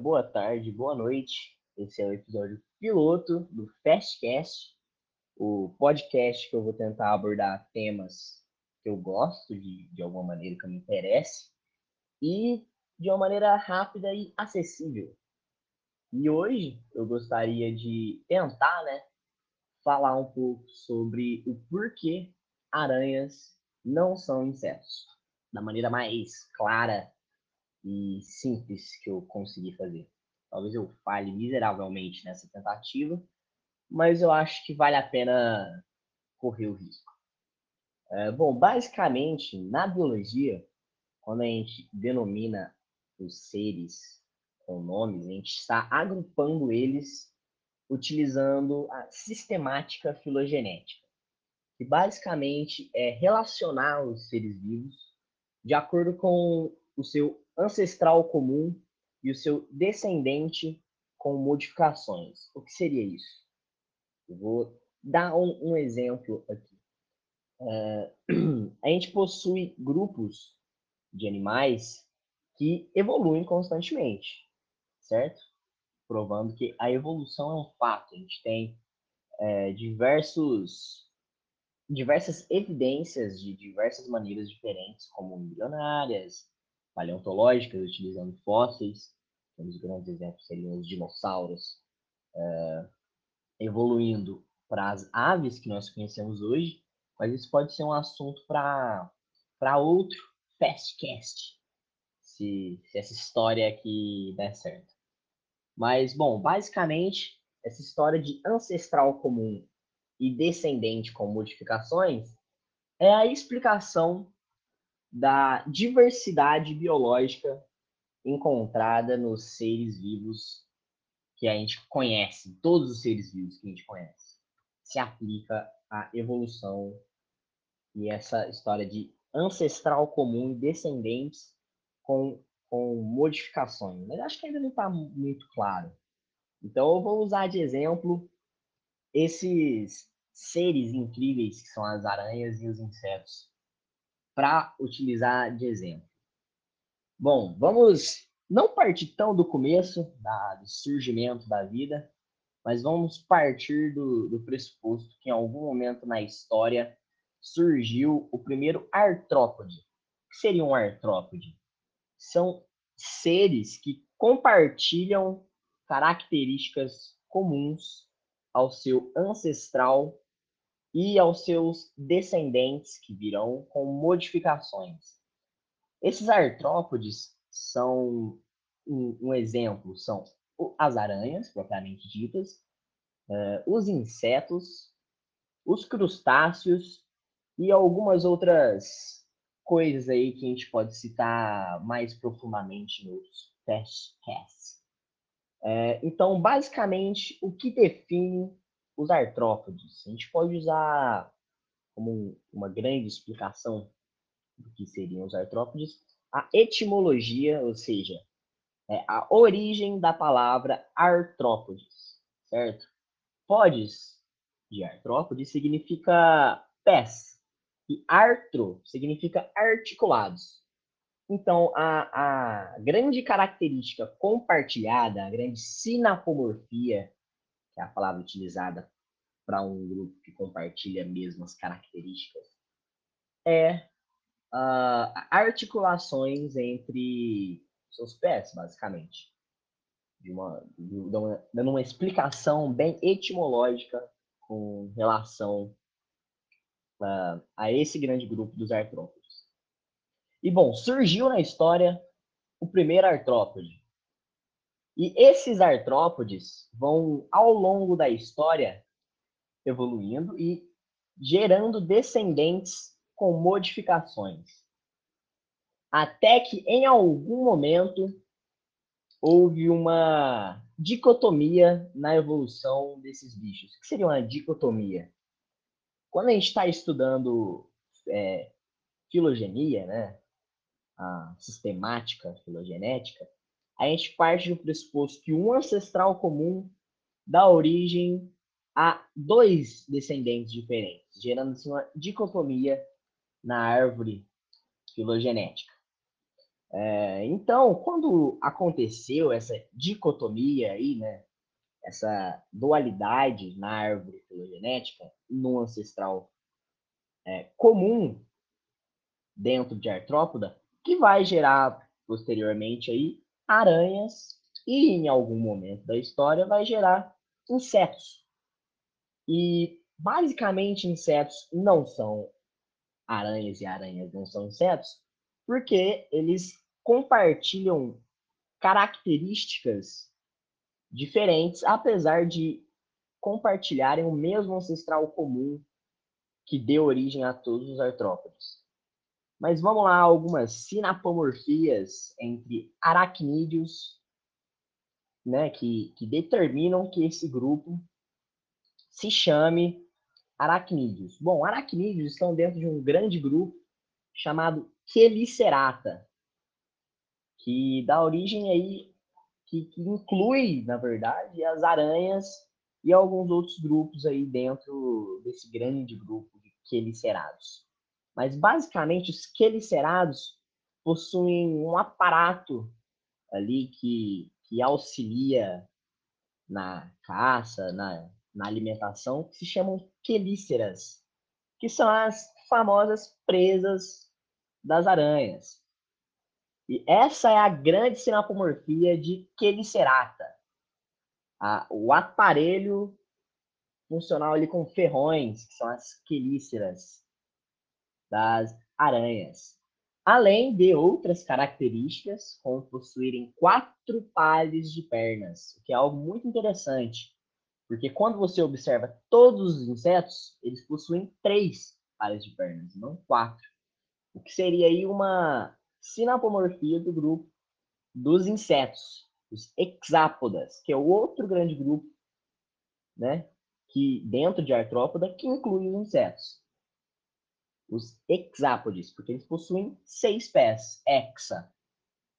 boa tarde, boa noite. Esse é o episódio piloto do Fastcast, o podcast que eu vou tentar abordar temas que eu gosto de, de alguma maneira, que me interesse, e de uma maneira rápida e acessível. E hoje eu gostaria de tentar, né, falar um pouco sobre o porquê aranhas não são insetos, da maneira mais clara e simples que eu consegui fazer. Talvez eu falhe miseravelmente nessa tentativa, mas eu acho que vale a pena correr o risco. É, bom, basicamente, na biologia, quando a gente denomina os seres com nomes, a gente está agrupando eles utilizando a sistemática filogenética, que basicamente é relacionar os seres vivos de acordo com o seu ancestral comum e o seu descendente com modificações. O que seria isso? Eu vou dar um, um exemplo aqui. É, a gente possui grupos de animais que evoluem constantemente, certo? Provando que a evolução é um fato. A gente tem é, diversos diversas evidências de diversas maneiras diferentes, como milionárias, paleontológicas, utilizando fósseis. Um dos grandes exemplos seriam os dinossauros, é, evoluindo para as aves que nós conhecemos hoje, mas isso pode ser um assunto para outro Fastcast, se, se essa história aqui der certo. Mas, bom, basicamente, essa história de ancestral comum e descendente com modificações é a explicação da diversidade biológica encontrada nos seres vivos que a gente conhece, todos os seres vivos que a gente conhece, se aplica à evolução e essa história de ancestral comum descendentes com, com modificações. Mas acho que ainda não está muito claro. Então, eu vou usar de exemplo esses seres incríveis que são as aranhas e os insetos para utilizar de exemplo. Bom, vamos não partir tão do começo, da, do surgimento da vida, mas vamos partir do, do pressuposto que em algum momento na história surgiu o primeiro artrópode. O que seria um artrópode? São seres que compartilham características comuns ao seu ancestral e aos seus descendentes que virão com modificações. Esses artrópodes são um, um exemplo, são as aranhas propriamente ditas, uh, os insetos, os crustáceos e algumas outras coisas aí que a gente pode citar mais profundamente nos Fastcasts. É, então, basicamente, o que define os artrópodes. A gente pode usar como uma grande explicação do que seriam os artrópodes a etimologia, ou seja, é a origem da palavra artrópodes, certo? Podes de artrópodes significa pés e artro significa articulados. Então, a, a grande característica compartilhada, a grande sinapomorfia é a palavra utilizada para um grupo que compartilha mesmas características, é uh, articulações entre seus pés, basicamente. De uma, de uma, dando uma explicação bem etimológica com relação uh, a esse grande grupo dos artrópodes. E, bom, surgiu na história o primeiro artrópode, e esses artrópodes vão, ao longo da história, evoluindo e gerando descendentes com modificações. Até que, em algum momento, houve uma dicotomia na evolução desses bichos. O que seria uma dicotomia? Quando a gente está estudando é, filogenia, né, a sistemática filogenética, a gente parte do pressuposto que um ancestral comum dá origem a dois descendentes diferentes, gerando uma dicotomia na árvore filogenética. É, então, quando aconteceu essa dicotomia aí, né, essa dualidade na árvore filogenética, no ancestral é, comum dentro de artrópoda, que vai gerar posteriormente aí aranhas e em algum momento da história vai gerar insetos. E basicamente insetos não são aranhas e aranhas não são insetos, porque eles compartilham características diferentes, apesar de compartilharem o mesmo ancestral comum que deu origem a todos os artrópodes. Mas vamos lá, algumas sinapomorfias entre aracnídeos, né, que, que determinam que esse grupo se chame aracnídeos. Bom, aracnídeos estão dentro de um grande grupo chamado Chelicerata, que dá origem aí, que, que, inclui, na verdade, as aranhas e alguns outros grupos aí dentro desse grande grupo de quelicerados. Mas, basicamente, os quelicerados possuem um aparato ali que, que auxilia na caça, na, na alimentação, que se chamam quelíceras, que são as famosas presas das aranhas. E essa é a grande sinapomorfia de quelicerata. A, o aparelho funcional ali com ferrões, que são as quelíceras das aranhas. Além de outras características, como possuírem quatro pares de pernas, o que é algo muito interessante, porque quando você observa todos os insetos, eles possuem três pares de pernas, não quatro. O que seria aí uma sinapomorfia do grupo dos insetos, os hexápodas, que é o outro grande grupo, né, que dentro de artrópoda que inclui os insetos. Os hexápodes, porque eles possuem seis pés, hexa.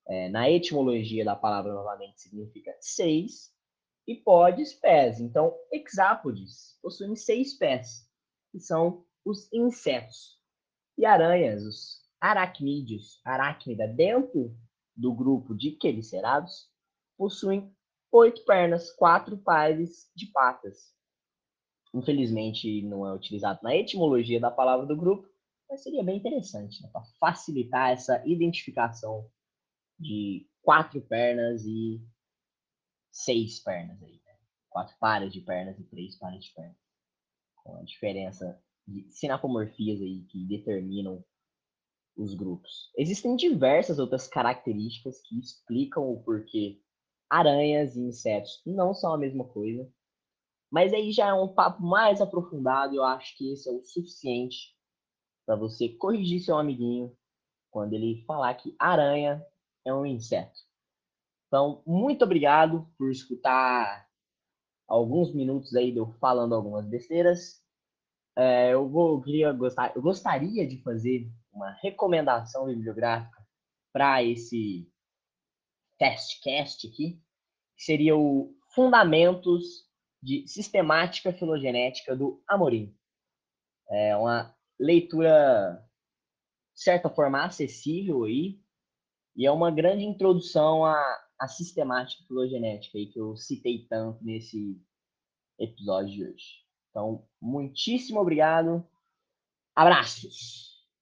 É, na etimologia da palavra novamente significa seis e podes pés. Então, hexápodes possuem seis pés, que são os insetos. E aranhas, os aracnídeos, aracnida, dentro do grupo de quelicerados, possuem oito pernas, quatro pares de patas. Infelizmente, não é utilizado na etimologia da palavra do grupo, mas seria bem interessante, né, para facilitar essa identificação de quatro pernas e seis pernas aí, né? Quatro pares de pernas e três pares de pernas. Com a diferença de sinapomorfias aí que determinam os grupos. Existem diversas outras características que explicam o porquê aranhas e insetos não são a mesma coisa. Mas aí já é um papo mais aprofundado, eu acho que esse é o suficiente para você corrigir seu amiguinho quando ele falar que aranha é um inseto. Então, muito obrigado por escutar alguns minutos aí de eu falando algumas besteiras. É, eu, vou, eu, queria eu gostaria de fazer uma recomendação bibliográfica para esse testcast aqui, que seria o Fundamentos de Sistemática Filogenética do Amorim. É uma leitura, de certa forma, acessível aí, e é uma grande introdução à, a sistemática filogenética aí que eu citei tanto nesse episódio de hoje. Então, muitíssimo obrigado. Abraços!